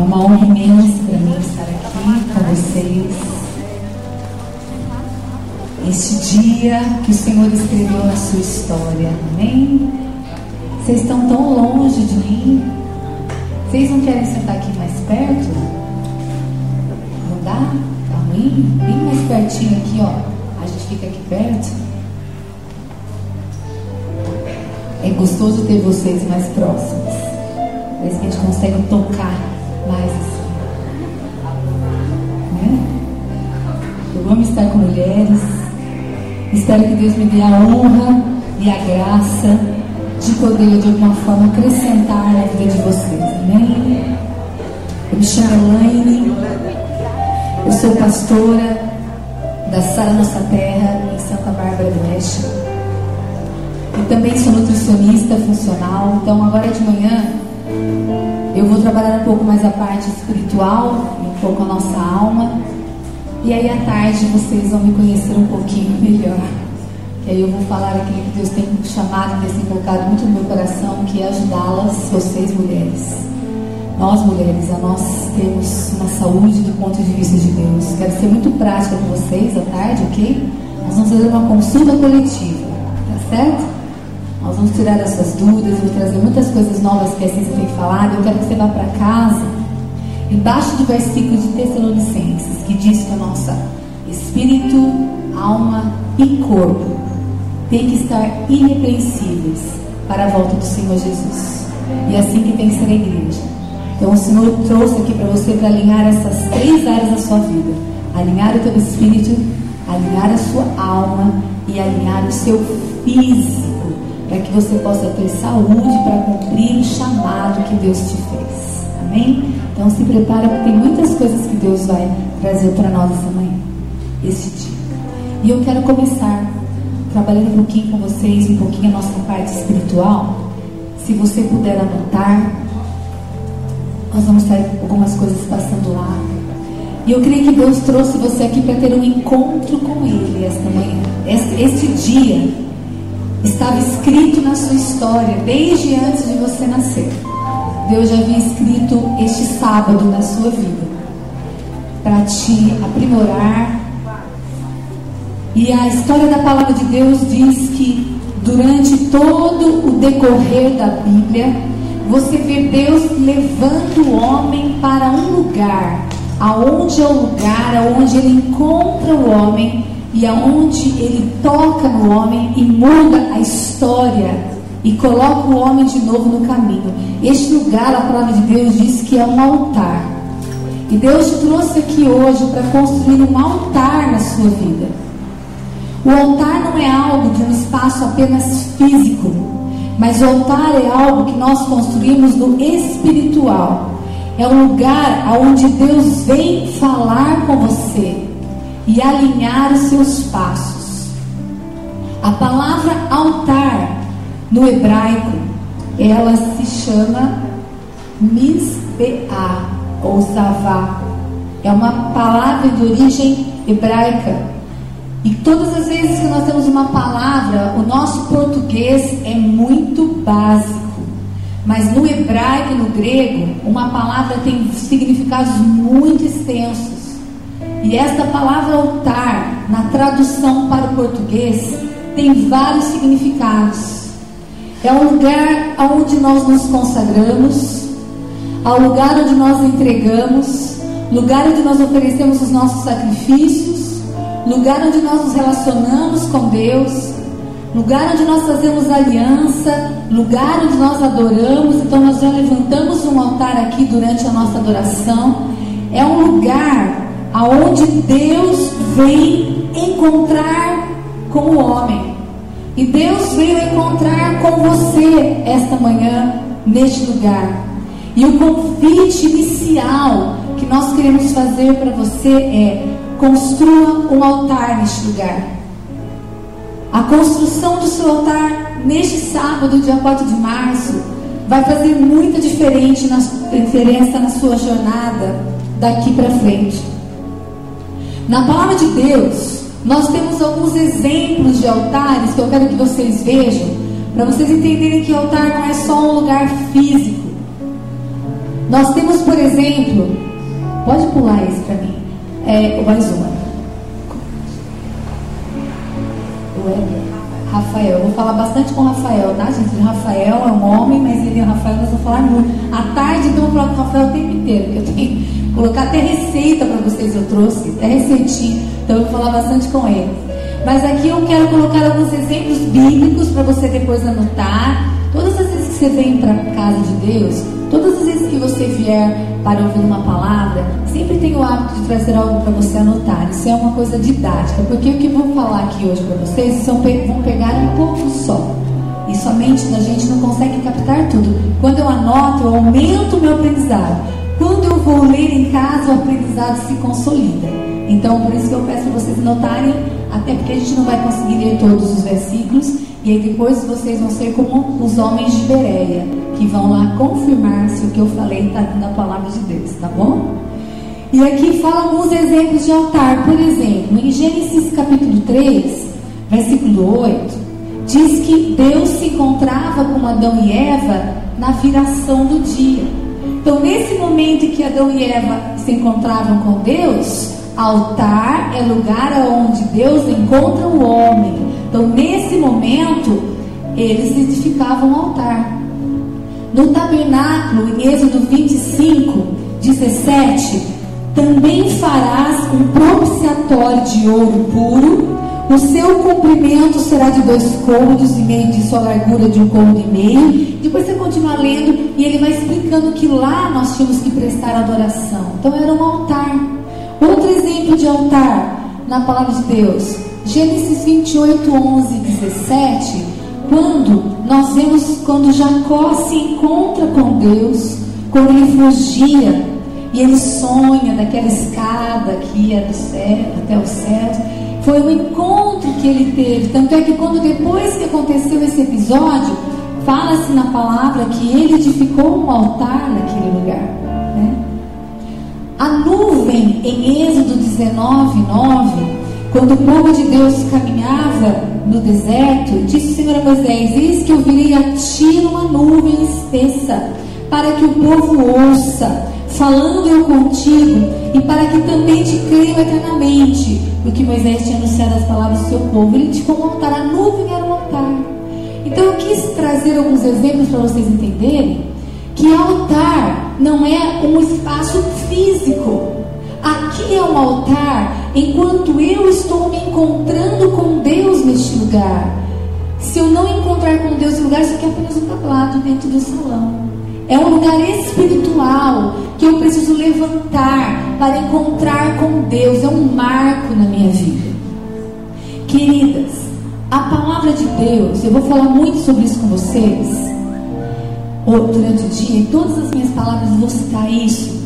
É uma honra imensa para mim estar aqui com vocês. Este dia que o Senhor escreveu na sua história. Amém? Vocês estão tão longe de mim. Vocês não querem sentar aqui mais perto? Não dá? Tá ruim? Bem mais pertinho aqui, ó. A gente fica aqui perto. É gostoso ter vocês mais próximos. Parece que a gente consegue tocar mais assim. Né? Eu amo estar com mulheres. Espero que Deus me dê a honra e a graça de poder de alguma forma acrescentar na vida de vocês. Amém? Eu me chamo Elaine. Eu sou pastora da Sara Nossa Terra em Santa Bárbara do Oeste. E também sou nutricionista funcional. Então agora de manhã eu vou trabalhar um pouco mais a parte espiritual e um pouco a nossa alma. E aí à tarde vocês vão me conhecer um pouquinho melhor. Que aí eu vou falar aquilo que Deus tem chamado, tem colocado muito no meu coração, que é ajudá-las, vocês mulheres. Nós mulheres, a nós temos uma saúde do ponto de vista de Deus. Quero ser muito prática com vocês à tarde, ok? Nós vamos fazer uma consulta coletiva, tá certo? Nós vamos tirar as suas dúvidas, vou trazer muitas coisas novas que a ciência tem falado. Eu quero que você vá para casa, embaixo do versículo de Tessalonicenses, que diz que a nossa espírito, alma e corpo tem que estar irrepreensíveis para a volta do Senhor Jesus. E é assim que tem que ser a igreja. Então o Senhor trouxe aqui para você para alinhar essas três áreas da sua vida: alinhar o teu espírito, alinhar a sua alma e alinhar o seu físico para que você possa ter saúde para cumprir o chamado que Deus te fez. Amém? Então se prepara porque tem muitas coisas que Deus vai trazer para nós essa manhã, esse dia. E eu quero começar trabalhando um pouquinho com vocês, um pouquinho a nossa parte espiritual. Se você puder anotar, nós vamos ter algumas coisas passando lá. E eu creio que Deus trouxe você aqui para ter um encontro com Ele esta manhã, este, este dia estava escrito na sua história desde antes de você nascer. Deus já havia escrito este sábado na sua vida para te aprimorar. E a história da palavra de Deus diz que durante todo o decorrer da Bíblia, você vê Deus levando o homem para um lugar, aonde é o lugar aonde ele encontra o homem e aonde ele toca no homem e muda a história e coloca o homem de novo no caminho. Este lugar, a palavra de Deus diz que é um altar. E Deus te trouxe aqui hoje para construir um altar na sua vida. O altar não é algo de um espaço apenas físico, mas o altar é algo que nós construímos no espiritual. É um lugar onde Deus vem falar com você e alinhar os seus passos. A palavra altar no hebraico, ela se chama misbeá ou savá. É uma palavra de origem hebraica. E todas as vezes que nós temos uma palavra, o nosso português é muito básico. Mas no hebraico e no grego, uma palavra tem significados muito extensos. E esta palavra altar, na tradução para o português, tem vários significados. É um lugar onde nós nos consagramos, ao lugar onde nós entregamos, lugar onde nós oferecemos os nossos sacrifícios, lugar onde nós nos relacionamos com Deus, lugar onde nós fazemos aliança, lugar onde nós adoramos. Então, nós já levantamos um altar aqui durante a nossa adoração. É um lugar aonde Deus vem encontrar com o homem. E Deus veio encontrar com você esta manhã, neste lugar. E o convite inicial que nós queremos fazer para você é: construa um altar neste lugar. A construção do seu altar neste sábado, dia 4 de março, vai fazer muita diferença na sua jornada daqui para frente. Na palavra de Deus, nós temos alguns exemplos de altares que eu quero que vocês vejam, para vocês entenderem que altar não é só um lugar físico. Nós temos, por exemplo, pode pular esse para mim, é, mais uma. Rafael, eu vou falar bastante com o Rafael, tá, gente? O Rafael é um homem, mas ele e o Rafael nós vamos falar muito. À tarde, vou falar com o Rafael o tempo inteiro, porque eu tenho colocar até receita para vocês, eu trouxe, até receitinha, então eu vou falar bastante com ele. Mas aqui eu quero colocar alguns exemplos bíblicos para você depois anotar. Todas as vezes que você vem para a casa de Deus, todas as vezes que você vier para ouvir uma palavra, sempre tem o hábito de trazer algo para você anotar. Isso é uma coisa didática, porque o que eu vou falar aqui hoje para vocês são, vão pegar um pouco só. E somente a gente não consegue captar tudo. Quando eu anoto, eu aumento o meu aprendizado. Quando eu vou ler em casa, o aprendizado se consolida. Então, por isso que eu peço para vocês anotarem, até porque a gente não vai conseguir ler todos os versículos. E aí depois vocês vão ser como os homens de Bereia, que vão lá confirmar se o que eu falei está na palavra de Deus, tá bom? E aqui fala alguns exemplos de altar. Por exemplo, em Gênesis capítulo 3, versículo 8, diz que Deus se encontrava com Adão e Eva na viração do dia. Então, nesse momento em que Adão e Eva se encontravam com Deus, altar é lugar onde Deus encontra o homem. Então, nesse momento, eles edificavam um altar. No tabernáculo, em Êxodo 25, 17, também farás um propiciatório de ouro puro. O seu comprimento será de dois cômodos e meio de sua largura de um cômodo e meio. Depois você continua lendo e ele vai explicando que lá nós tínhamos que prestar adoração. Então era um altar. Outro exemplo de altar na palavra de Deus. Gênesis 28, 11 e 17, quando nós vemos quando Jacó se encontra com Deus, quando ele fugia e ele sonha daquela escada que ia do céu até o céu. Foi o encontro que ele teve. Tanto é que quando depois que aconteceu esse episódio, fala-se na palavra que ele edificou um altar naquele lugar. Né? A nuvem em Êxodo 19, 9 quando o povo de Deus caminhava no deserto, disse o Senhor a Moisés: Eis que eu virei a ti numa nuvem espessa, para que o povo ouça, falando eu contigo, e para que também te creiam eternamente. Porque Moisés tinha anunciado as palavras do seu povo. Ele te como altar, a nuvem era um altar. Então eu quis trazer alguns exemplos para vocês entenderem que altar não é um espaço físico. Aqui é um altar enquanto eu estou me encontrando com Deus neste lugar. Se eu não encontrar com Deus nesse lugar, isso aqui é apenas um tablado dentro do salão. É um lugar espiritual que eu preciso levantar para encontrar com Deus. É um marco na minha vida. Queridas, a palavra de Deus, eu vou falar muito sobre isso com vocês durante o dia, em todas as minhas palavras vou citar isso.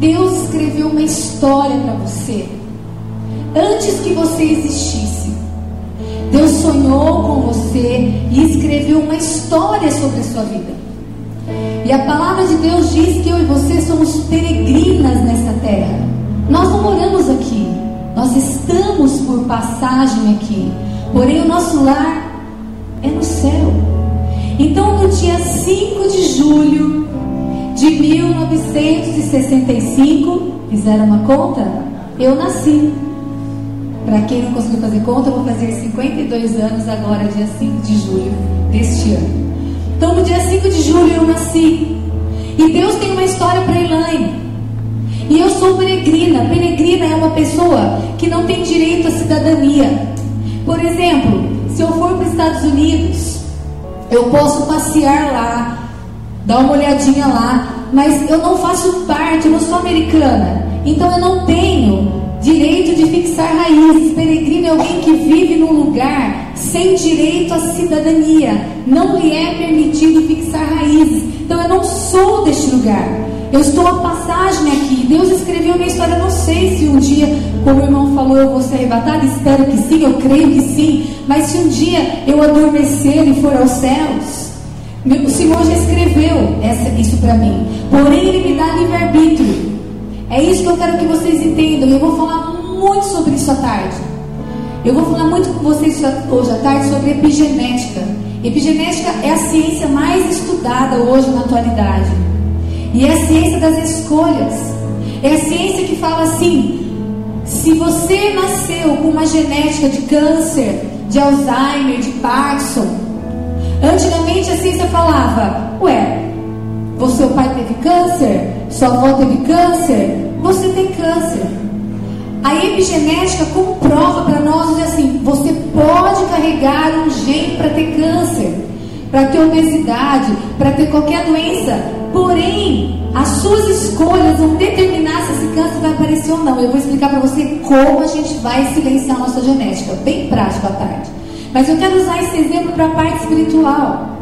Deus escreveu uma história para você antes que você existisse. Deus sonhou com você e escreveu uma história sobre a sua vida. E a palavra de Deus diz que eu e você somos peregrinas nessa terra. Nós não moramos aqui, nós estamos por passagem aqui. Porém, o nosso lar é no céu. Então, no dia 5 de julho de 1965, fizeram uma conta? Eu nasci. Para quem não conseguiu fazer conta, eu vou fazer 52 anos agora, dia 5 de julho deste ano. Então, no dia 5 de julho eu nasci. E Deus tem uma história para Elaine. E eu sou peregrina. Peregrina é uma pessoa que não tem direito à cidadania. Por exemplo, se eu for para os Estados Unidos, eu posso passear lá, dar uma olhadinha lá, mas eu não faço parte, eu não sou americana. Então eu não tenho Direito de fixar raízes. Peregrino é alguém que vive num lugar sem direito à cidadania. Não lhe é permitido fixar raízes. Então eu não sou deste lugar. Eu estou a passagem aqui. Deus escreveu minha história. Eu não sei se um dia, como o irmão falou, eu vou ser arrebatado. Espero que sim, eu creio que sim. Mas se um dia eu adormecer e for aos céus, o Senhor já escreveu essa, isso para mim. Porém, Ele me dá livre-arbítrio. É isso que eu quero que vocês entendam. Eu vou falar muito sobre isso à tarde. Eu vou falar muito com vocês hoje à tarde sobre epigenética. Epigenética é a ciência mais estudada hoje na atualidade. E é a ciência das escolhas. É a ciência que fala assim: se você nasceu com uma genética de câncer, de Alzheimer, de Parkinson, antigamente a ciência falava: ué, você, seu pai teve câncer, sua avó teve câncer, você tem câncer. A epigenética comprova para nós assim: você pode carregar um gene para ter câncer, para ter obesidade, para ter qualquer doença. Porém, as suas escolhas vão determinar se esse câncer vai aparecer ou não. Eu vou explicar para você como a gente vai silenciar a nossa genética. Bem prático à tarde. Mas eu quero usar esse exemplo para a parte espiritual.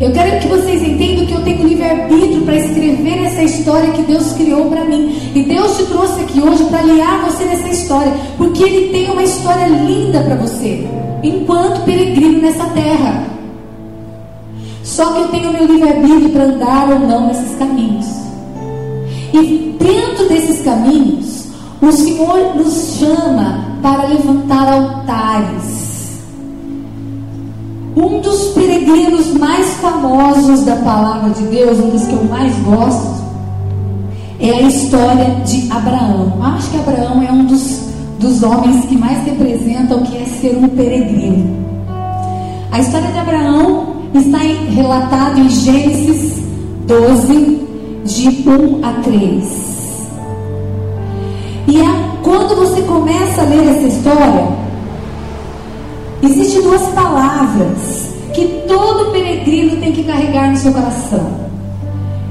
Eu quero que vocês entendam que eu tenho livre-arbítrio para escrever essa história que Deus criou para mim. E Deus te trouxe aqui hoje para aliar você nessa história. Porque Ele tem uma história linda para você. Enquanto peregrino nessa terra. Só que eu tenho meu livre-arbítrio para andar ou não nesses caminhos. E dentro desses caminhos, o Senhor nos chama para levantar altares. Um dos peregrinos mais famosos da palavra de Deus, um dos que eu mais gosto, é a história de Abraão. Acho que Abraão é um dos, dos homens que mais representam o que é ser um peregrino. A história de Abraão está relatado em Gênesis 12, de 1 a 3. E a, quando você começa a ler essa história, existem duas palavras que todo peregrino tem que carregar no seu coração.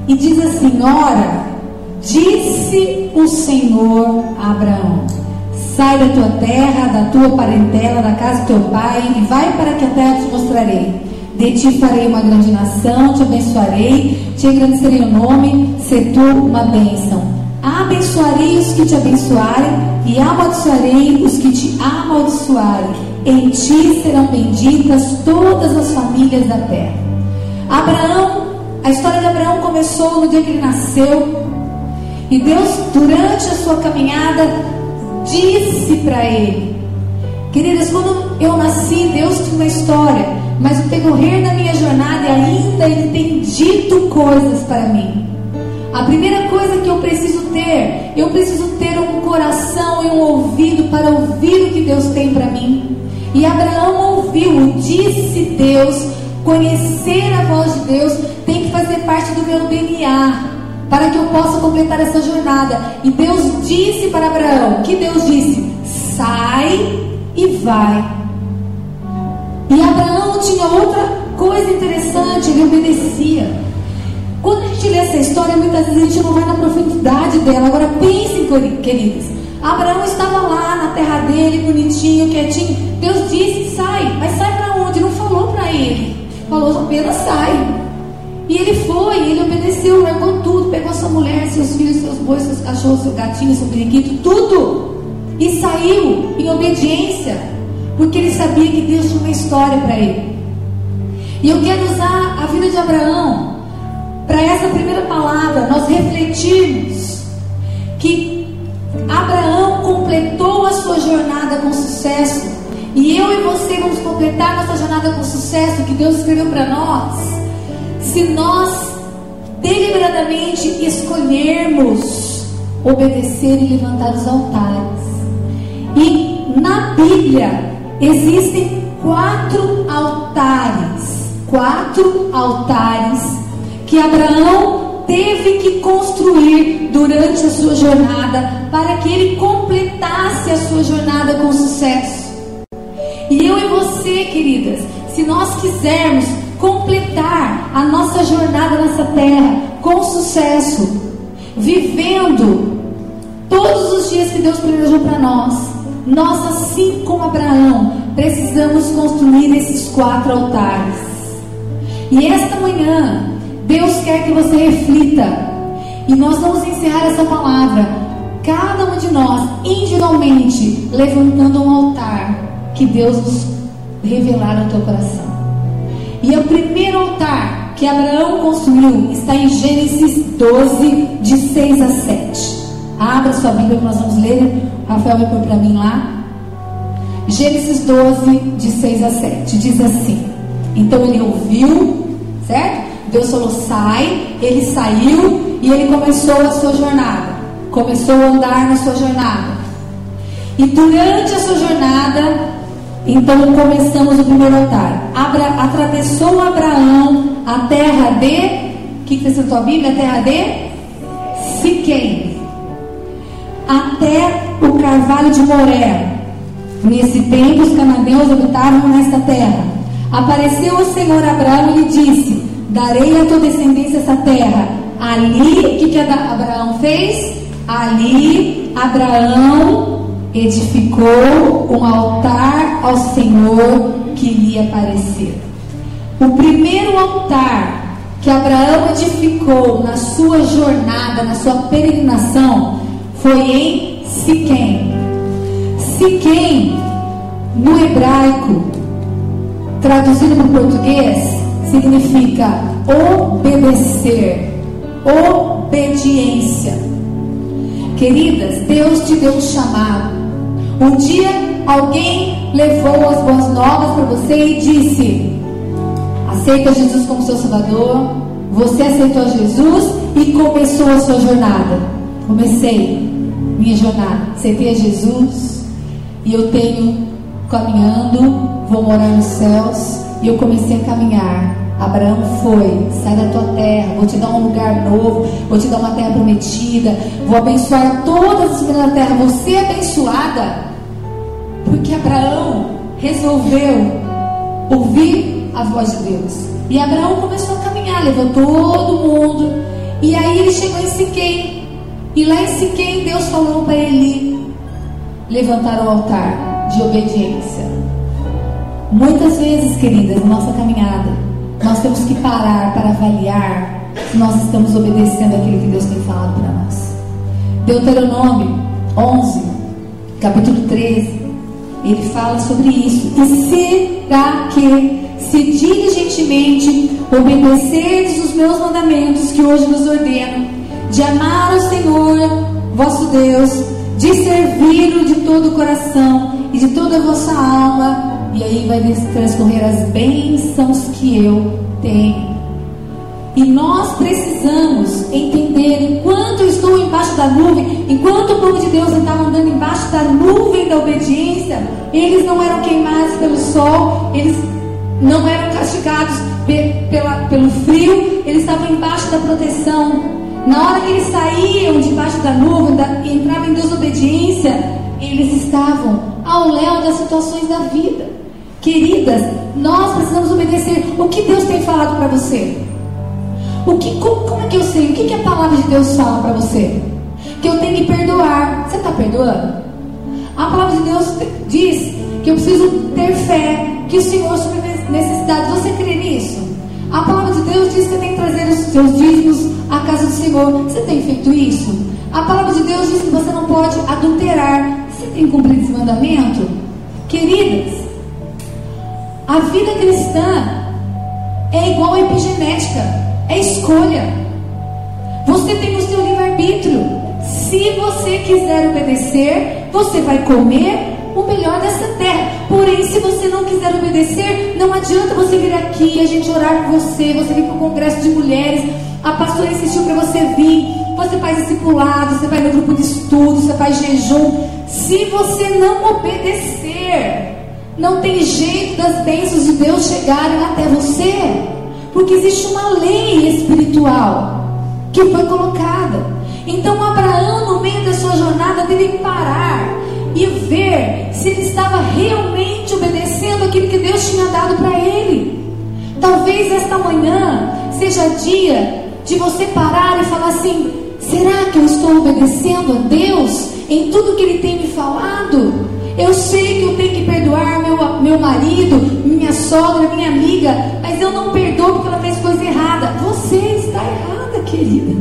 E diz assim: Ora, disse o Senhor a Abraão: Sai da tua terra, da tua parentela, da casa do teu pai, e vai para que a terra te mostrarei. De ti farei uma grande nação, te abençoarei, te engrandecerei o nome, se tu uma bênção. Abençoarei os que te abençoarem e amaldiçoarei os que te amaldiçoarem. Em ti serão benditas todas as famílias da terra. Abraão, a história de Abraão começou no dia que ele nasceu. E Deus, durante a sua caminhada, disse para ele: Queridas, quando eu nasci, Deus tinha uma história. Mas o decorrer da minha jornada ainda Ele tem dito coisas para mim. A primeira coisa que eu preciso ter, eu preciso ter um coração e um ouvido para ouvir o que Deus tem para mim. E Abraão ouviu, disse Deus, conhecer a voz de Deus tem que fazer parte do meu DNA para que eu possa completar essa jornada. E Deus disse para Abraão, que Deus disse: sai e vai e Abraão tinha outra coisa interessante, ele obedecia. Quando a gente lê essa história, muitas vezes a gente não vai na profundidade dela. Agora pensem, queridos. Abraão estava lá na terra dele, bonitinho, quietinho. Deus disse: sai, mas sai para onde? Não falou para ele. Falou apenas sai. E ele foi, ele obedeceu, largou tudo, pegou sua mulher, seus filhos, seus bois, seus cachorros, seu gatinho, seu periquito, tudo. E saiu em obediência. Porque ele sabia que Deus tinha uma história para ele. E eu quero usar a vida de Abraão para essa primeira palavra, nós refletirmos que Abraão completou a sua jornada com sucesso. E eu e você vamos completar nossa jornada com sucesso que Deus escreveu para nós. Se nós deliberadamente escolhermos obedecer e levantar os altares. E na Bíblia, Existem quatro altares, quatro altares que Abraão teve que construir durante a sua jornada para que ele completasse a sua jornada com sucesso. E eu e você, queridas, se nós quisermos completar a nossa jornada nessa terra com sucesso, vivendo todos os dias que Deus planejou para nós, nós, assim como Abraão, precisamos construir esses quatro altares. E esta manhã, Deus quer que você reflita. E nós vamos encerrar essa palavra, cada um de nós, individualmente, levantando um altar que Deus nos revelar no teu coração. E o primeiro altar que Abraão construiu está em Gênesis 12, de 6 a 7. Abra sua Bíblia que nós vamos ler. Rafael vai pôr para mim lá. Gênesis 12, de 6 a 7. Diz assim: Então ele ouviu, certo? Deus falou: sai, ele saiu e ele começou a sua jornada. Começou a andar na sua jornada. E durante a sua jornada, então começamos o primeiro altar. Abra, atravessou Abraão a terra de. O que, que está tua Bíblia? A terra de Siquém. Até o carvalho de Moré. Nesse tempo, os cananeus habitavam nesta terra. Apareceu o Senhor Abraão e lhe disse: Darei a tua descendência essa terra. Ali, o que, que Abraão fez? Ali, Abraão edificou um altar ao Senhor que lhe apareceu. O primeiro altar que Abraão edificou na sua jornada, na sua peregrinação, foi em Siquém. Siquém, no hebraico, traduzido para o português, significa obedecer, obediência. Queridas, Deus te deu um chamado. Um dia alguém levou as boas novas para você e disse: Aceita Jesus como seu Salvador. Você aceitou Jesus e começou a sua jornada. Comecei minha jornada. Aceitei a Jesus e eu tenho caminhando, vou morar nos céus. E eu comecei a caminhar. Abraão foi, sai da tua terra, vou te dar um lugar novo, vou te dar uma terra prometida, vou abençoar todas as famílias da terra. Você é abençoada, porque Abraão resolveu ouvir a voz de Deus. E Abraão começou a caminhar, levou todo mundo. E aí ele chegou em Siquém. E lá em Siquém Deus falou para ele levantar o altar de obediência. Muitas vezes, queridas, na nossa caminhada, nós temos que parar para avaliar se nós estamos obedecendo aquilo que Deus tem falado para nós. Deuteronômio 11, capítulo 13, ele fala sobre isso. E será que, se diligentemente obedecerdes os meus mandamentos que hoje nos ordeno, de amar ao Senhor vosso Deus, de servi-lo de todo o coração e de toda a vossa alma, e aí vai transcorrer as bênçãos que eu tenho. E nós precisamos entender, enquanto eu estou embaixo da nuvem, enquanto o povo de Deus estava andando embaixo da nuvem da obediência, eles não eram queimados pelo sol, eles não eram castigados pela, pelo frio, eles estavam embaixo da proteção. Na hora que eles saíam debaixo da nuvem e entravam em desobediência, eles estavam ao léu das situações da vida. Queridas, nós precisamos obedecer. O que Deus tem falado para você? O que, como, como, é que eu sei? O que, que a palavra de Deus fala para você? Que eu tenho que perdoar. Você está perdoando? A palavra de Deus diz que eu preciso ter fé, que o Senhor supre necessidades. Você crê nisso? A palavra de Deus diz que tenho que trazer os seus dízimos à casa do Senhor. Você tem feito isso? A palavra de Deus diz que você não pode adulterar. Você tem cumprido esse mandamento? Queridas, a vida cristã é igual a epigenética, é escolha. Você tem o seu livre-arbítrio. Se você quiser obedecer, você vai comer o melhor dessa terra. Porém, se você não quiser obedecer, não adianta você vir aqui, a gente orar por você, você vir para o congresso de mulheres, a pastora insistiu para você vir, você faz discipulado, você vai no grupo de estudo, você faz jejum. Se você não obedecer, não tem jeito das bênçãos de Deus chegarem até você, porque existe uma lei espiritual que foi colocada. Então Abraão, no meio da sua jornada, teve que parar e ver se ele estava realmente obedecendo aquilo que Deus tinha dado para ele. Talvez esta manhã seja dia de você parar e falar assim: será que eu estou obedecendo a Deus? em tudo que Ele tem me falado. Eu sei que eu tenho que perdoar meu, meu marido, minha sogra, minha amiga, mas eu não perdoo porque ela fez coisa errada. Você está errada, querida.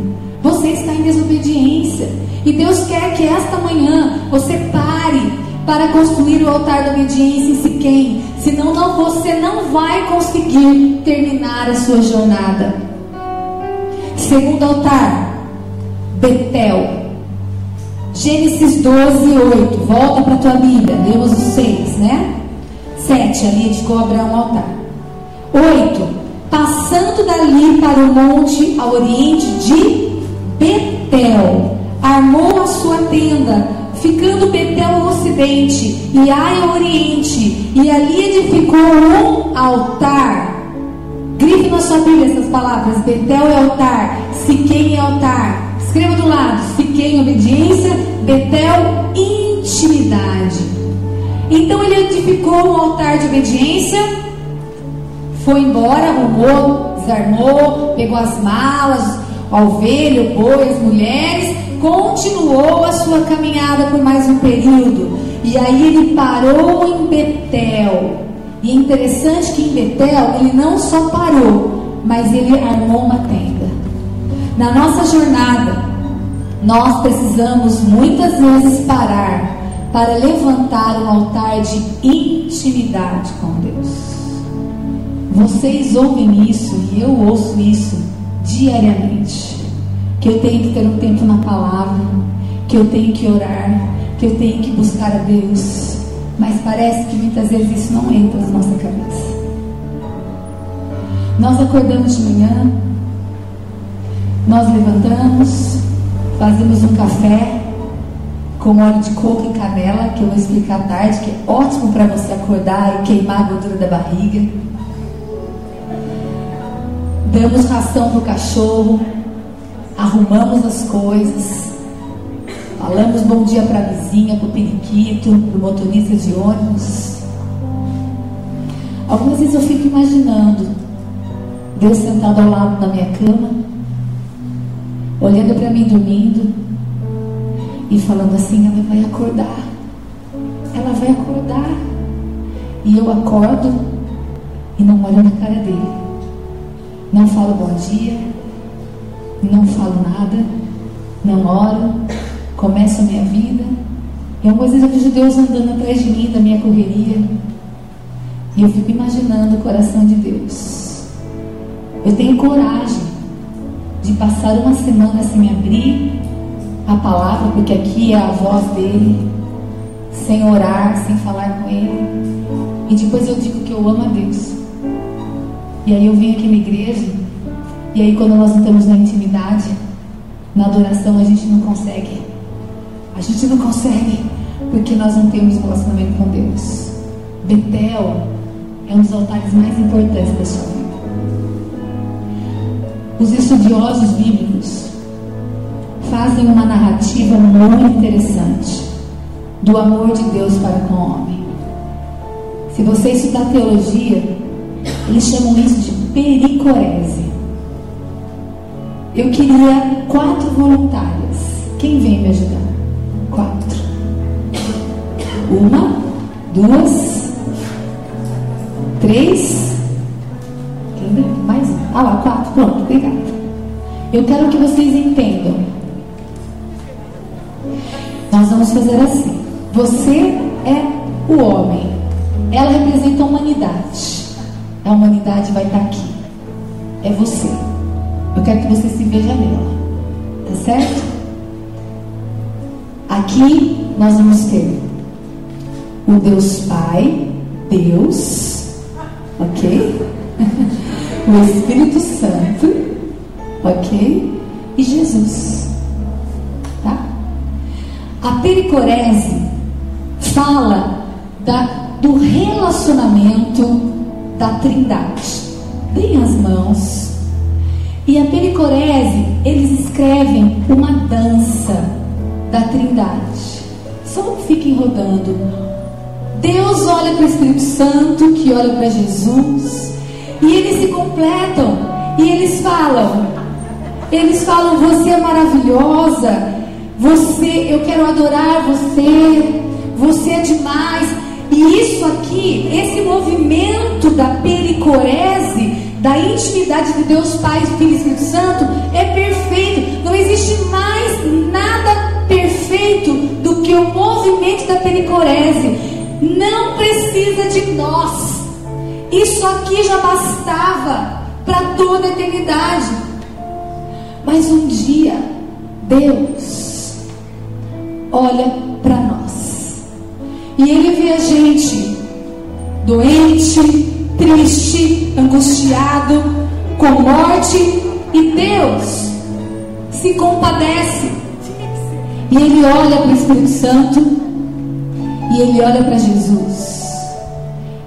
Você está em desobediência. E Deus quer que esta manhã você pare para construir o altar da obediência em Siquém. Senão não, você não vai conseguir terminar a sua jornada. Segundo altar, Betel. Gênesis 12, 8. Volta para a tua Bíblia. Lemos os 6, né? 7. Ali de cobra um altar. 8. Passando passando dali para o monte ao oriente de Betel, armou a sua tenda, ficando Betel ao ocidente e Ai ao oriente, e ali edificou um altar. Grife na sua Bíblia essas palavras: Betel é altar, Siquém é altar. Escreva do lado: Siquém, obediência, Betel, intimidade. Então ele edificou um altar de obediência, foi embora, arrumou, desarmou, pegou as malas, ovelha, o boi, as mulheres, continuou a sua caminhada por mais um período. E aí ele parou em Betel. E é interessante que em Betel ele não só parou, mas ele armou uma tenda. Na nossa jornada, nós precisamos muitas vezes parar para levantar um altar de intimidade com Deus. Vocês ouvem isso e eu ouço isso diariamente. Que eu tenho que ter um tempo na palavra, que eu tenho que orar, que eu tenho que buscar a Deus. Mas parece que muitas vezes isso não entra na nossa cabeça. Nós acordamos de manhã, nós levantamos, fazemos um café com óleo de coco e canela, que eu vou explicar à tarde, que é ótimo para você acordar e queimar a gordura da barriga. Damos ração para o cachorro, arrumamos as coisas, falamos bom dia para a vizinha, para o periquito, para o motorista de ônibus. Algumas vezes eu fico imaginando Deus sentado ao lado da minha cama, olhando para mim dormindo e falando assim: ela vai acordar, ela vai acordar. E eu acordo e não olho na cara dele, não falo bom dia, não falo nada, não oro, começo a minha vida. E algumas vezes eu vejo Deus andando atrás de mim, da minha correria. E eu fico imaginando o coração de Deus. Eu tenho coragem de passar uma semana sem abrir a palavra, porque aqui é a voz dele, sem orar, sem falar com ele. E depois eu digo que eu amo a Deus. E aí eu venho aqui na igreja, e aí quando nós estamos na intimidade, na adoração, a gente não consegue. A gente não consegue, porque nós não temos relacionamento com Deus. Betel é um dos altares mais importantes da sua vida. Os estudiosos bíblicos fazem uma narrativa muito interessante do amor de Deus para com o homem. Se você estudar teologia, eles chamam isso de pericorese. Eu queria quatro voluntárias. Quem vem me ajudar? Quatro. Uma, duas, três. Ah lá, quatro. Pronto, obrigada. Eu quero que vocês entendam. Nós vamos fazer assim. Você é o homem. Ela representa a humanidade. A humanidade vai estar aqui. É você. Eu quero que você se veja nela. Tá certo? Aqui nós vamos ter o Deus Pai, Deus, ok? o Espírito Santo, ok? E Jesus, tá? A pericorese fala da, do relacionamento da Trindade. Deem as mãos. E a pericorese, eles escrevem uma dança da Trindade. Só fiquem rodando. Deus olha para o Espírito Santo, que olha para Jesus, e eles se completam. E eles falam, eles falam, você é maravilhosa, você, eu quero adorar você, você é demais. E isso aqui, esse movimento da pericorese, da intimidade de Deus Pai, Filho e Espírito Santo, é perfeito. Não existe mais nada perfeito do que o movimento da pericorese. Não precisa de nós. Isso aqui já bastava para toda a eternidade. Mas um dia, Deus olha para nós. E Ele vê a gente doente, triste, angustiado, com morte, e Deus se compadece. E ele olha para o Espírito Santo e ele olha para Jesus.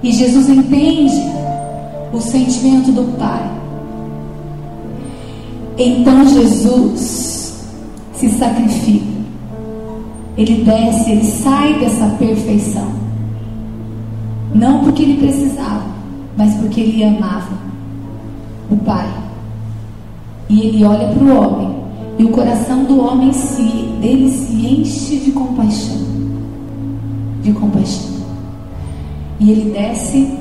E Jesus entende o sentimento do Pai. Então Jesus se sacrifica. Ele desce, ele sai dessa perfeição. Não porque ele precisava, mas porque ele amava o Pai. E ele olha para o homem, e o coração do homem se, dele se enche de compaixão. De compaixão. E ele desce,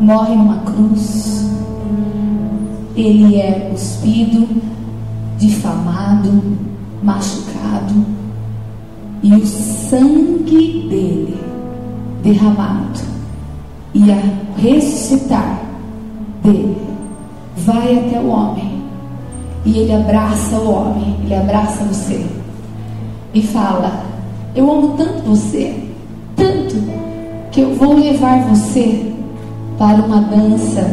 morre numa cruz. Ele é cuspido, difamado, machucado. E o sangue dele derramado e a ressuscitar dele vai até o homem e ele abraça o homem, ele abraça você e fala: Eu amo tanto você, tanto, que eu vou levar você para uma dança,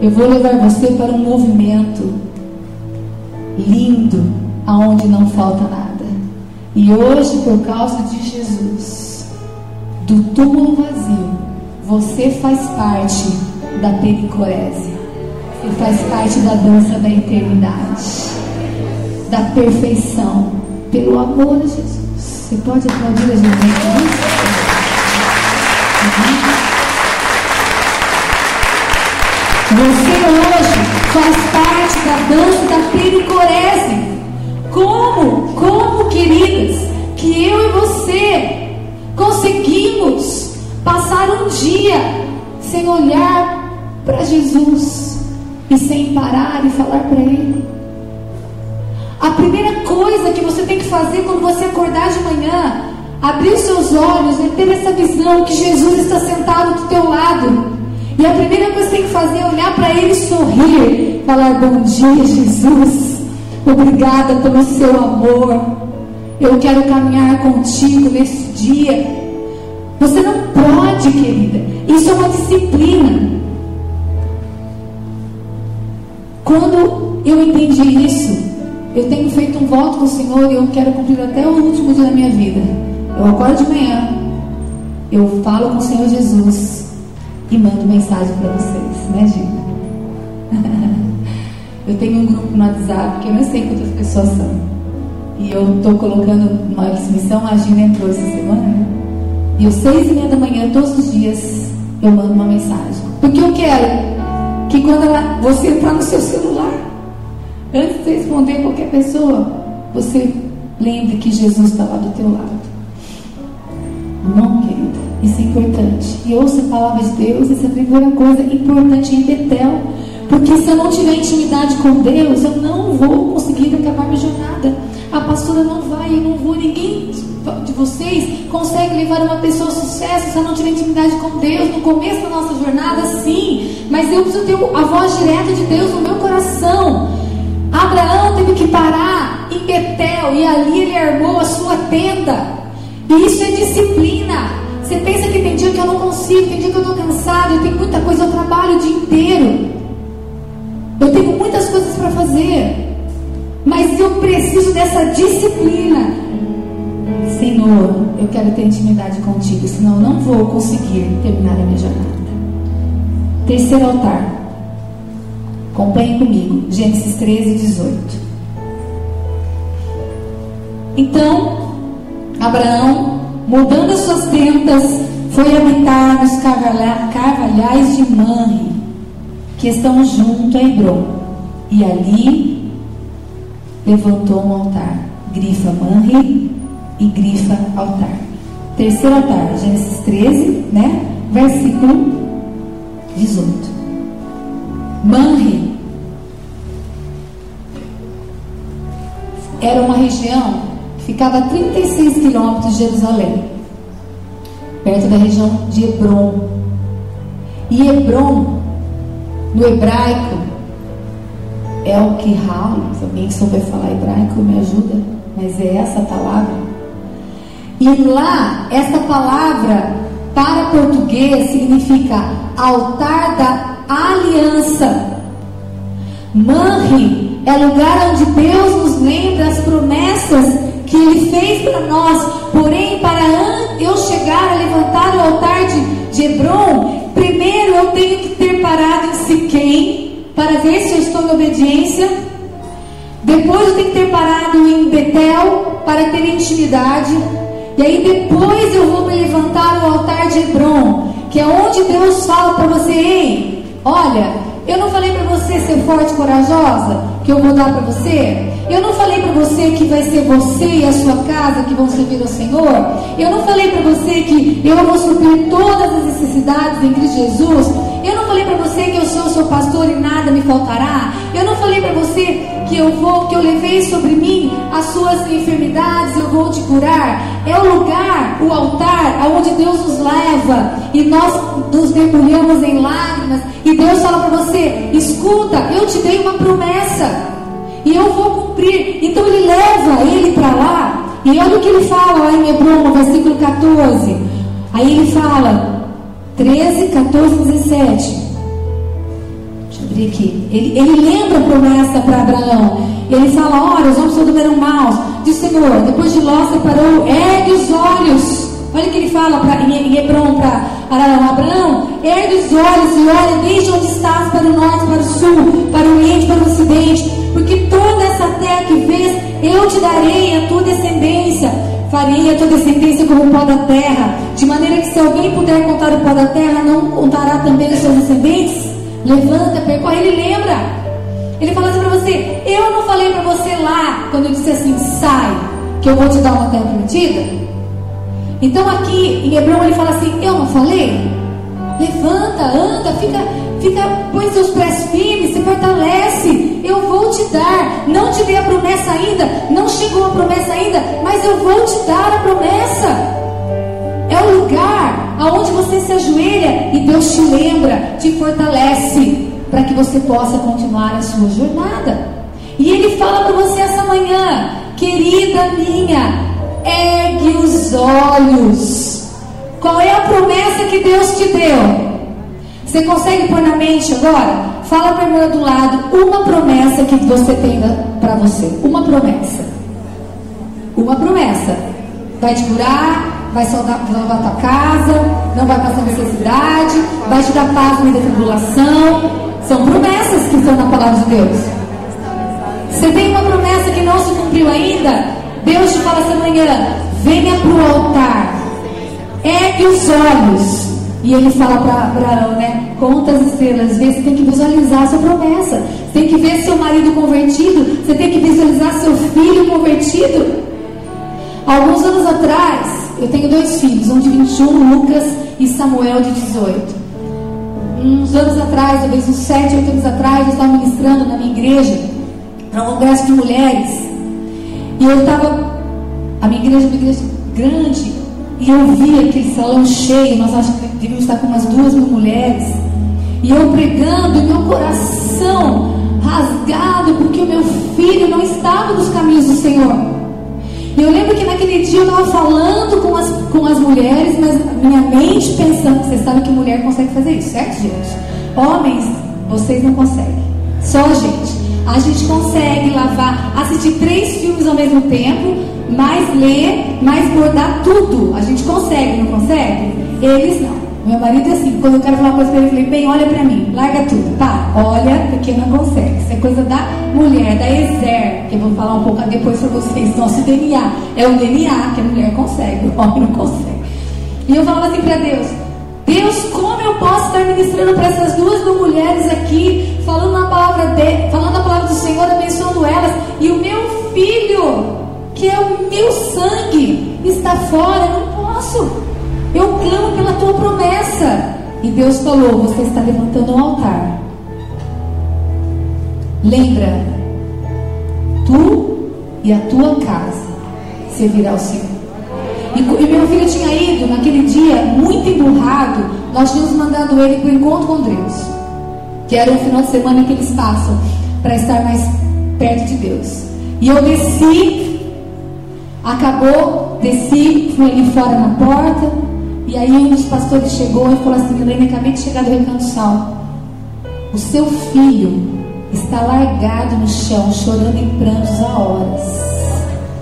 eu vou levar você para um movimento lindo, aonde não falta nada. E hoje, por causa de Jesus, do túmulo vazio, você faz parte da pericorésia. Você faz parte da dança da eternidade, da perfeição, pelo amor a Jesus. Você pode aplaudir a Jesus? Você hoje faz parte da dança da pericorese. Como, como, queridas, que eu e você conseguimos passar um dia sem olhar para Jesus e sem parar e falar para Ele? A primeira coisa que você tem que fazer quando você acordar de manhã, abrir os seus olhos e ter essa visão que Jesus está sentado do teu lado. E a primeira coisa que tem que fazer é olhar para Ele e sorrir, falar: Bom dia, Jesus. Obrigada pelo seu amor. Eu quero caminhar contigo nesse dia. Você não pode, querida. Isso é uma disciplina. Quando eu entendi isso, eu tenho feito um voto com o Senhor e eu quero cumprir até o último dia da minha vida. Eu acordo de manhã, eu falo com o Senhor Jesus e mando mensagem para vocês, né, Gina? Eu tenho um grupo no WhatsApp que eu não sei quantas pessoas são. E eu estou colocando uma missão, a Gina entrou essa semana. E às seis e meia da manhã, todos os dias, eu mando uma mensagem. Porque eu quero que quando ela, você entrar no seu celular, antes de responder qualquer pessoa, você lembre que Jesus está lá do teu lado. Não, querida, isso é importante. E ouça a palavra de Deus, essa é a primeira coisa importante em Betel. Porque se eu não tiver intimidade com Deus, eu não vou conseguir acabar minha jornada. A pastora não vai, eu não vou, ninguém de vocês consegue levar uma pessoa ao sucesso se eu não tiver intimidade com Deus. No começo da nossa jornada, sim, mas eu preciso ter a voz direta de Deus no meu coração. Abraão teve que parar em Betel e ali ele armou a sua tenda. E isso é disciplina. Você pensa que tem dia que eu não consigo, tem dia que eu estou cansado, tenho muita coisa, eu trabalho o dia inteiro. Eu tenho muitas coisas para fazer, mas eu preciso dessa disciplina. Senhor, eu quero ter intimidade contigo, senão eu não vou conseguir terminar a minha jornada. Terceiro altar. Acompanhe comigo, Gênesis 13, 18. Então, Abraão, mudando as suas tentas, foi habitar nos carvalhais de Manre que estão junto a Hebron. E ali levantou um altar, grifa Manri e grifa altar. Terceiro altar, Gênesis 13, né? Versículo 18. Manri era uma região ficava a 36 quilômetros de Jerusalém, perto da região de Hebron. E Hebron no hebraico, é o que se alguém souber falar hebraico, me ajuda, mas é essa palavra. E lá, essa palavra para português significa altar da aliança. Manre é lugar onde Deus nos lembra Ele fez para nós. Porém, para eu chegar a levantar o altar de, de Hebron, primeiro eu tenho que ter parado em Siquém para ver se eu estou em obediência. Depois eu tenho que ter parado em Betel para ter intimidade. E aí depois eu vou me levantar no altar de Hebron, que é onde Deus fala para você, ei, olha, eu não falei para você ser forte e corajosa, que eu vou dar para você? Eu não falei para você que vai ser você e a sua casa que vão servir ao Senhor? Eu não falei para você que eu vou suprir todas as necessidades em Cristo Jesus? Eu não falei para você que eu sou o seu pastor e nada me faltará? Eu não falei para você que eu vou, que eu levei sobre mim as suas enfermidades, eu vou te curar? É o lugar, o altar, aonde Deus nos leva e nós nos mergulhamos em lágrimas e Deus fala para você: escuta, eu te dei uma promessa e eu vou cumprir. Então ele leva ele para lá. E olha o que ele fala lá em Hebron, no versículo 14. Aí ele fala, 13, 14, 17. Deixa eu abrir aqui. Ele, ele lembra a promessa para Abraão. Ele fala: Olha, os homens souberam maus. Diz Senhor, depois de Ló separou, ergue os olhos. Olha o que ele fala pra, em Hebron para Abraão: Abraão, ergue os olhos e olha desde onde estás para o norte, para o sul, para o oriente, para o ocidente porque terra que vês, eu te darei a tua descendência. Farei a tua descendência como o pó da terra, de maneira que se alguém puder contar o pó da terra, não contará também os seus descendentes? Levanta, percorre, ele lembra. Ele fala assim para você: Eu não falei para você lá, quando eu disse assim, sai, que eu vou te dar uma terra prometida? Então aqui em Hebrão ele fala assim: Eu não falei? Levanta, anda, fica, fica, põe seus pés firmes, se fortalece. Eu vou te dar. Não te dei a promessa ainda, não chegou a promessa ainda, mas eu vou te dar a promessa. É o lugar aonde você se ajoelha e Deus te lembra, te fortalece para que você possa continuar a sua jornada. E Ele fala para você essa manhã, querida minha, ergue os olhos qual é a promessa que Deus te deu? Você consegue pôr na mente agora? Fala para mim do lado uma promessa que você tem para você. Uma promessa. Uma promessa. Vai te curar, vai salvar a tua casa, não vai passar necessidade, vai te dar paz no meio da tribulação. São promessas que estão na palavra de Deus. Você tem uma promessa que não se cumpriu ainda? Deus te fala essa manhã: venha para o altar ergue os olhos. E ele fala para Arão, né? Conta as estrelas, vê, você tem que visualizar a sua promessa. Você tem que ver seu marido convertido, você tem que visualizar seu filho convertido. Alguns anos atrás, eu tenho dois filhos, um de 21, Lucas, e Samuel de 18. Uns anos atrás, talvez uns 7, 8 anos atrás, eu estava ministrando na minha igreja, para um congresso de mulheres. E eu estava, a minha igreja é uma igreja grande, e eu vi aquele salão cheio, nós acho que devíamos estar com umas duas mil mulheres. E eu pregando, e meu coração rasgado, porque o meu filho não estava nos caminhos do Senhor. E eu lembro que naquele dia eu estava falando com as, com as mulheres, mas minha mente pensando, vocês sabem que mulher consegue fazer isso, certo, gente? Homens, vocês não conseguem. Só a gente. A gente consegue lavar, assistir três filmes ao mesmo tempo, mais ler, mais bordar tudo. A gente consegue, não consegue? Eles não. Meu marido é assim, quando eu quero falar uma coisa pra ele, eu falei, bem, olha pra mim, larga tudo, tá? Olha, porque não consegue. Isso é coisa da mulher, da Ezer, que eu vou falar um pouco depois pra vocês. Nosso DNA. É o DNA que a mulher consegue, o homem não consegue. E eu falava assim pra Deus, Deus, como eu posso estar ministrando para essas duas mulheres aqui, falando a palavra de, falando a palavra do Senhor, abençoando elas, e o meu filho que é o meu sangue está fora, eu não posso. Eu clamo pela tua promessa. E Deus falou: Você está levantando um altar. Lembra, tu e a tua casa servirá ao Senhor. E, e meu filho tinha ido naquele dia muito emburrado. Nós tínhamos mandado ele para o encontro com Deus, que era um final de semana que eles passam para estar mais perto de Deus. E eu desci Acabou, desci, fui ali fora na porta. E aí um dos pastores chegou e falou assim: Helene, acabei de chegar do Recanto Sal. O seu filho está largado no chão, chorando em prantos há horas.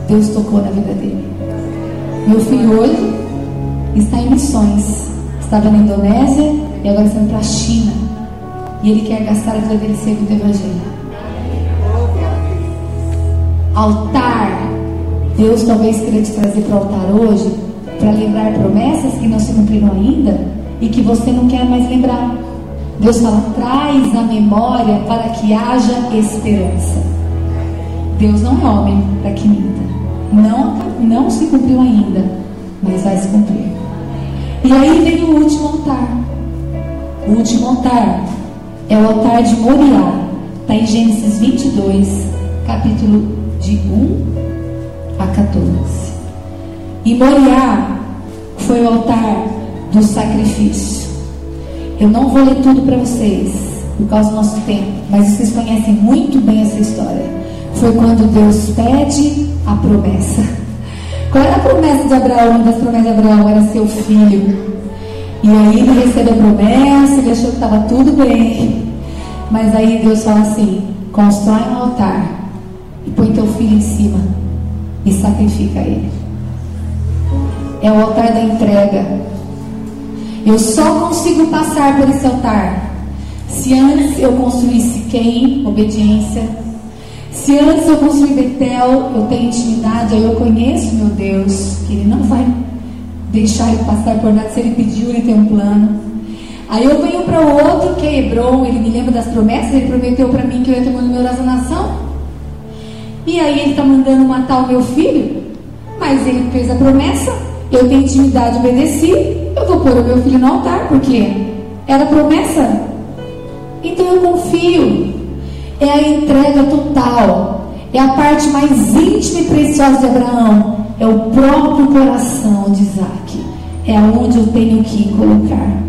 Deus tocou na vida dele. Meu filho hoje está em missões. Estava na Indonésia e agora está indo para a China. E ele quer gastar a vida dele segundo o Evangelho. Altar. Deus talvez queria te trazer para o altar hoje para lembrar promessas que não se cumpriram ainda e que você não quer mais lembrar. Deus fala: traz a memória para que haja esperança. Deus não é homem para que minta. Não, não se cumpriu ainda, mas vai se cumprir. E aí vem o último altar. O último altar é o altar de Moriá. Está em Gênesis 22, capítulo de 1 a 14. E Moriá foi o altar do sacrifício. Eu não vou ler tudo para vocês, por causa do nosso tempo, mas vocês conhecem muito bem essa história. Foi quando Deus pede a promessa. Qual era a promessa de Abraão? Uma das promessas de Abraão era seu filho. E aí ele recebe a promessa, ele achou que estava tudo bem. Mas aí Deus fala assim: constrói um altar e põe teu filho em cima e sacrifica ele. É o altar da entrega. Eu só consigo passar por esse altar se antes eu construísse quem? Obediência. Se antes eu construir Betel, eu tenho intimidade, aí eu conheço meu Deus, que Ele não vai deixar ele passar por nada. Se Ele pediu, Ele tem um plano. Aí eu venho para o outro, que é Hebron, ele me lembra das promessas, ele prometeu para mim que eu ia ter uma numerosa nação. E aí ele está mandando matar o meu filho, mas ele fez a promessa, eu tenho intimidade, obedeci, eu vou pôr o meu filho no altar, porque era promessa. Então eu confio. É a entrega total. É a parte mais íntima e preciosa de Abraão. É o próprio coração de Isaac. É aonde eu tenho que colocar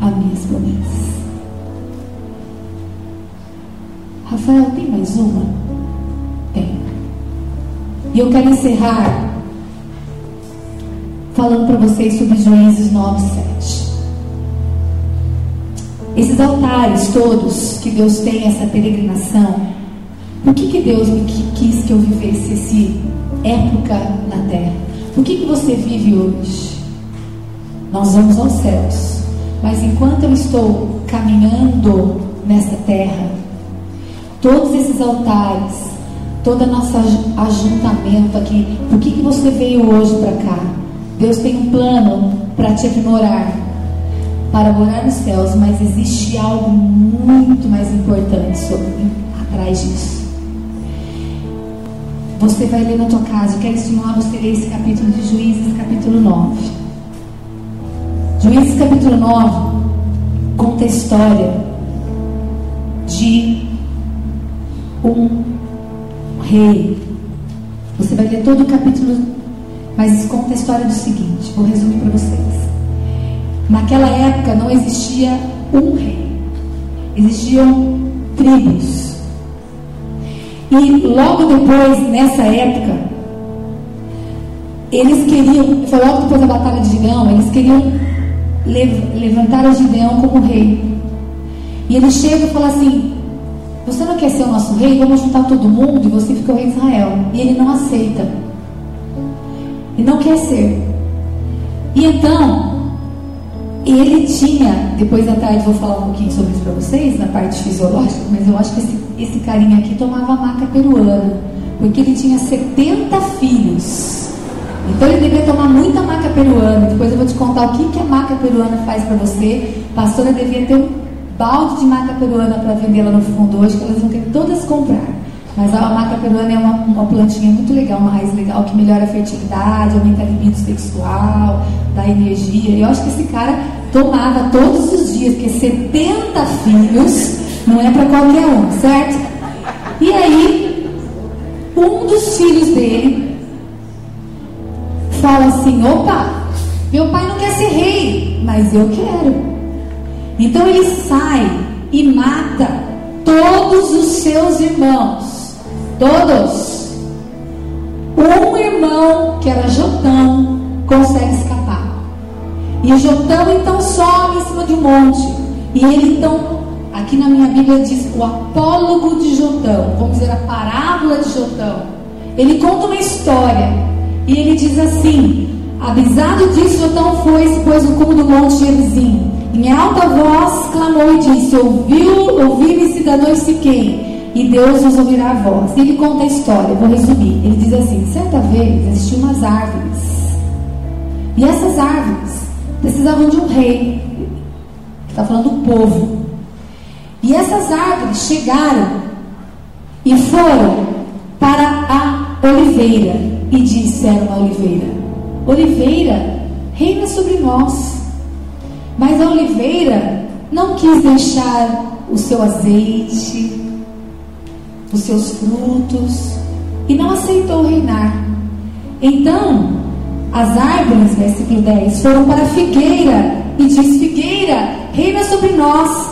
as minhas promessas. Rafael, tem mais uma? Tem. E eu quero encerrar falando para vocês sobre Juízes 9, 7. Esses altares todos que Deus tem, essa peregrinação, por que, que Deus me quis que eu vivesse essa época na terra? Por que, que você vive hoje? Nós vamos aos céus. Mas enquanto eu estou caminhando nessa terra, todos esses altares, todo nosso ajuntamento aqui, por que, que você veio hoje para cá? Deus tem um plano para te aprimorar, para morar nos céus, mas existe algo muito mais importante sobre, atrás disso. Você vai ler na tua casa, eu quero estimular você a ler esse capítulo de Juízes, capítulo 9. Juízes capítulo 9 conta a história de um rei. Você vai ler todo o capítulo, mas conta a história do seguinte: vou resumir para vocês. Naquela época não existia um rei, existiam tribos. E logo depois, nessa época, eles queriam, foi logo depois da Batalha de Gideão, eles queriam levantaram Gideão como rei. E ele chega e fala assim: Você não quer ser o nosso rei? Vamos juntar todo mundo e você fica o rei de Israel. E ele não aceita. Ele não quer ser. E então, ele tinha, depois da tarde vou falar um pouquinho sobre isso para vocês, na parte fisiológica, mas eu acho que esse, esse carinha aqui tomava maca peruana, porque ele tinha 70 filhos. Então ele deveria tomar muita maca peruana. Depois eu vou te contar o que, que a maca peruana faz para você. A pastora devia ter um balde de maca peruana para vender lá no fundo hoje, que elas vão ter todas comprar. Mas a maca peruana é uma, uma plantinha muito legal, uma raiz legal que melhora a fertilidade, aumenta a libido sexual, dá energia. Eu acho que esse cara tomava todos os dias, porque 70 filhos não é para qualquer um, certo? E aí, um dos filhos dele fala assim: opa, meu pai não quer ser rei, mas eu quero. Então ele sai e mata todos os seus irmãos, todos. Um irmão, que era Jotão, consegue escapar. E Jotão então sobe em cima de um monte. E ele então aqui na minha Bíblia diz o apólogo de Jotão, vamos dizer a parábola de Jotão. Ele conta uma história e ele diz assim: Avisado disso, Jotão foi e se pôs no cume do monte Gerizim. Em alta voz clamou e disse: Ouviu, ouvi-me cidadãos Siquém e Deus nos ouvirá a voz. Ele conta a história, vou resumir. Ele diz assim: certa vez existiam umas árvores, e essas árvores precisavam de um rei, está falando do povo. E essas árvores chegaram e foram para a oliveira e disseram à oliveira: Oliveira, reina sobre nós. Mas a oliveira não quis deixar o seu azeite, os seus frutos e não aceitou reinar. Então, as árvores, versículo 10, foram para a figueira e diz: Figueira, reina sobre nós.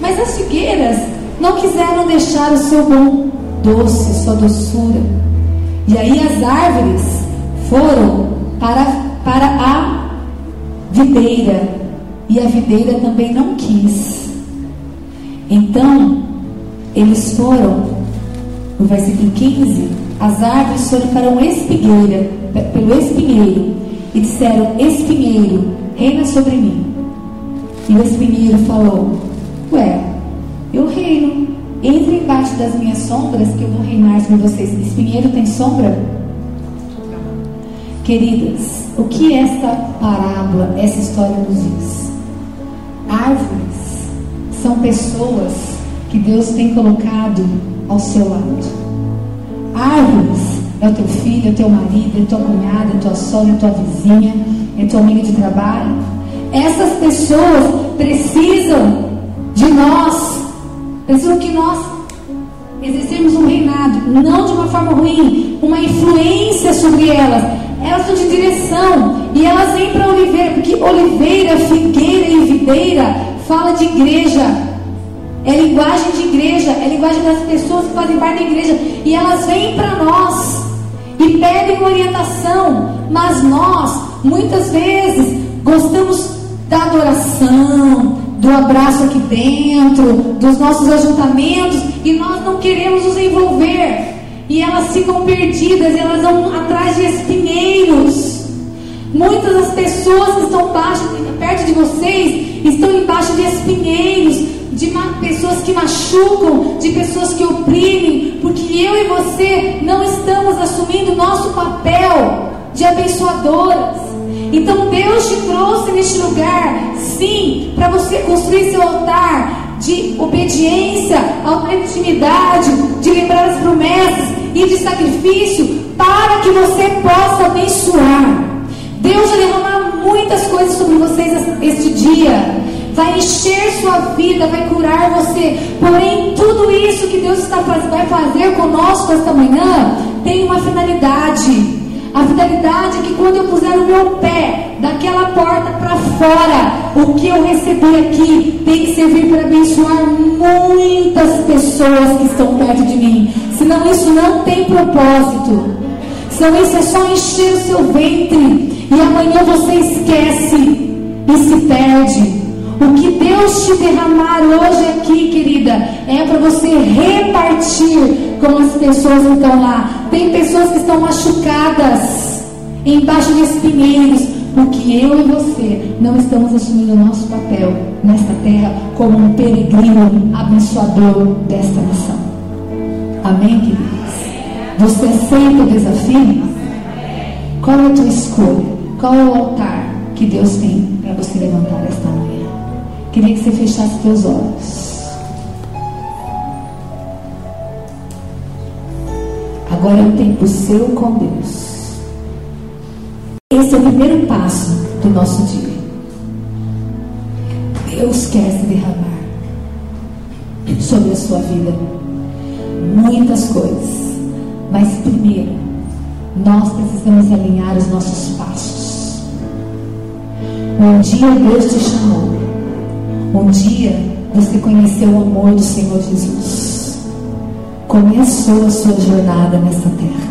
Mas as figueiras não quiseram deixar o seu bom doce, sua doçura. E aí as árvores foram para, para a videira, e a videira também não quis. Então, eles foram no versículo 15, as árvores foram para uma espinheira, pelo espinheiro, e disseram: Espinheiro, reina sobre mim. E o espinheiro falou: Ué, eu reino. Entre embaixo das minhas sombras, que eu vou reinar sobre vocês. Espinheiro tem sombra? Queridas, o que esta parábola, essa história nos diz? Árvores são pessoas que Deus tem colocado ao seu lado. Árvores é o teu filho, é o teu marido, é tua cunhada, é tua sogra, é tua vizinha, é tua amiga de trabalho. Essas pessoas precisam de nós, precisam que nós exercemos um reinado, não de uma forma ruim, uma influência sobre elas. Elas são de direção e elas vêm para oliveira, porque oliveira, figueira e videira fala de igreja. É linguagem de igreja, é linguagem das pessoas que fazem parte da igreja. E elas vêm para nós e pedem orientação. Mas nós, muitas vezes, gostamos da adoração, do abraço aqui dentro, dos nossos ajuntamentos, e nós não queremos nos envolver. E elas ficam perdidas, elas vão atrás de espinheiros. Muitas das pessoas que estão baixo, perto de vocês estão embaixo de espinheiros, de pessoas que machucam, de pessoas que oprimem, porque eu e você não estamos assumindo nosso papel de abençoadoras. Então Deus te trouxe neste lugar, sim, para você construir seu altar de obediência, altar de intimidade, de lembrar as promessas e de sacrifício, para que você possa abençoar. Deus vai derramar muitas coisas sobre vocês este dia vai encher sua vida, vai curar você. Porém, tudo isso que Deus está vai fazer conosco esta manhã tem uma finalidade. A finalidade é que quando eu puser o meu pé daquela porta para fora, o que eu receber aqui tem que servir para abençoar muitas pessoas que estão perto de mim. Senão isso não tem propósito. Senão isso é só encher o seu ventre. E amanhã você esquece e se perde. O que Deus te derramar hoje aqui, querida, é para você repartir com as pessoas que estão lá. Tem pessoas que estão machucadas, embaixo de espinheiros, porque eu e você não estamos assumindo o nosso papel nesta terra como um peregrino abençoador desta nação. Amém, queridos? Você aceita o desafio? Qual é a tua escolha? Qual é o altar que Deus tem para você levantar esta manhã? Queria que você fechasse seus olhos. Agora é um tempo seu com Deus. Esse é o primeiro passo do nosso dia. Deus quer se derramar sobre a sua vida muitas coisas. Mas primeiro, nós precisamos alinhar os nossos passos. Um dia Deus te chamou um dia você conheceu o amor do Senhor Jesus. Começou a sua jornada nessa terra.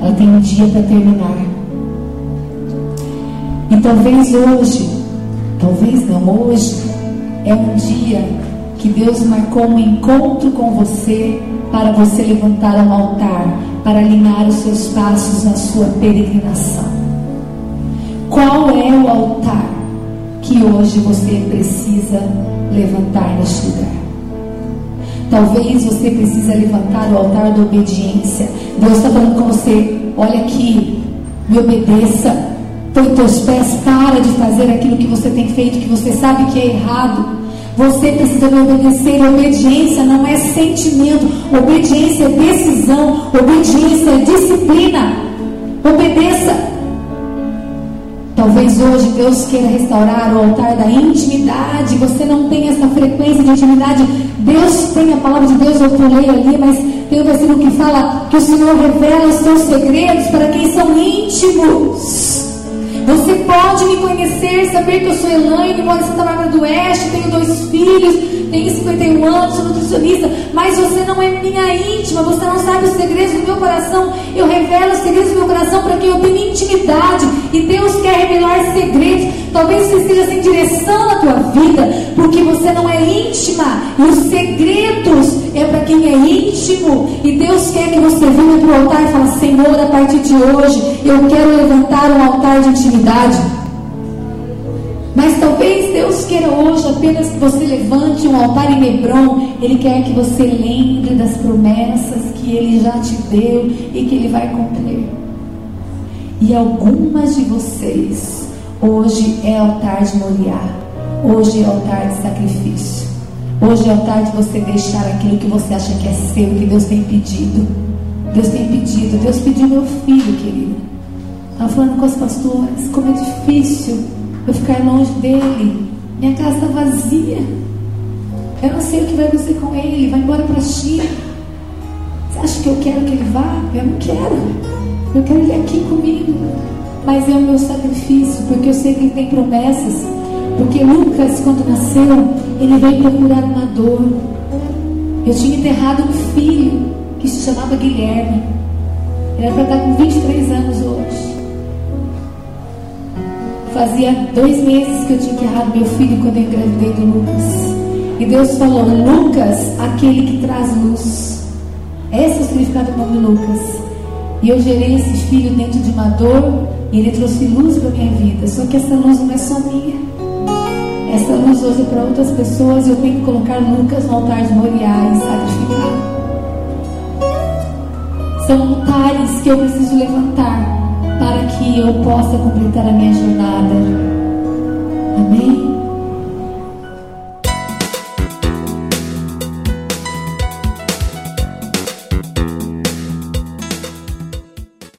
Ela tem um dia para terminar. E talvez hoje, talvez não hoje, é um dia que Deus marcou um encontro com você para você levantar um altar, para alinhar os seus passos na sua peregrinação. Qual é o altar que hoje você precisa levantar neste lugar? Talvez você precise levantar o altar da obediência. Deus está falando com você: olha aqui, me obedeça. Põe teus pés, para de fazer aquilo que você tem feito, que você sabe que é errado. Você precisa me obedecer. Obediência não é sentimento, obediência é decisão, obediência é disciplina. Obedeça. Talvez hoje Deus queira restaurar o altar da intimidade. Você não tem essa frequência de intimidade. Deus tem a palavra de Deus, eu pulei ali, mas tem um versículo que fala que o Senhor revela os seus segredos para quem são íntimos. Você pode me conhecer, saber que eu sou Elaine, moro em Santa Bárbara do Oeste, tenho dois filhos, tenho 51 anos, nutricionista, mas você não é minha íntima, você não sabe os segredos do meu coração. Eu revelo os segredos do meu coração para quem eu tenho intimidade. E Deus quer revelar segredos. Talvez você esteja sem direção na tua vida, porque você não é íntima. E os segredos é para quem é íntimo. E Deus quer que você venha para o altar e fale, Senhor, a partir de hoje, eu quero levantar um altar de intimidade. Mas talvez Deus queira hoje apenas que você levante um altar em Hebron. Ele quer que você lembre das promessas que Ele já te deu e que Ele vai cumprir. E algumas de vocês, hoje é altar de Moriá, hoje é altar de sacrifício. Hoje é tarde de você deixar aquilo que você acha que é seu, que Deus tem pedido. Deus tem pedido, Deus pediu meu filho, querido. Estava falando com as pastoras, como é difícil eu ficar longe dele. Minha casa está vazia. Eu não sei o que vai acontecer com ele, ele vai embora para a China. Você acha que eu quero que ele vá? Eu não quero. Eu quero ele aqui comigo. Mas é o meu sacrifício, porque eu sei que ele tem promessas. Porque Lucas, quando nasceu, ele veio procurar uma dor. Eu tinha enterrado um filho que se chamava Guilherme. Ele era para estar com 23 anos hoje. Fazia dois meses que eu tinha enterrado meu filho quando eu engravidei do Lucas. E Deus falou: Lucas, aquele que traz luz. Esse é o significado do nome Lucas. E eu gerei esse filho dentro de uma dor. E ele trouxe luz para minha vida. Só que essa luz não é só minha. Essa luz hoje é para outras pessoas eu tenho que colocar Lucas no altar de Moriá e sacrificar. São altares que eu preciso levantar para que eu possa completar a minha jornada. Amém?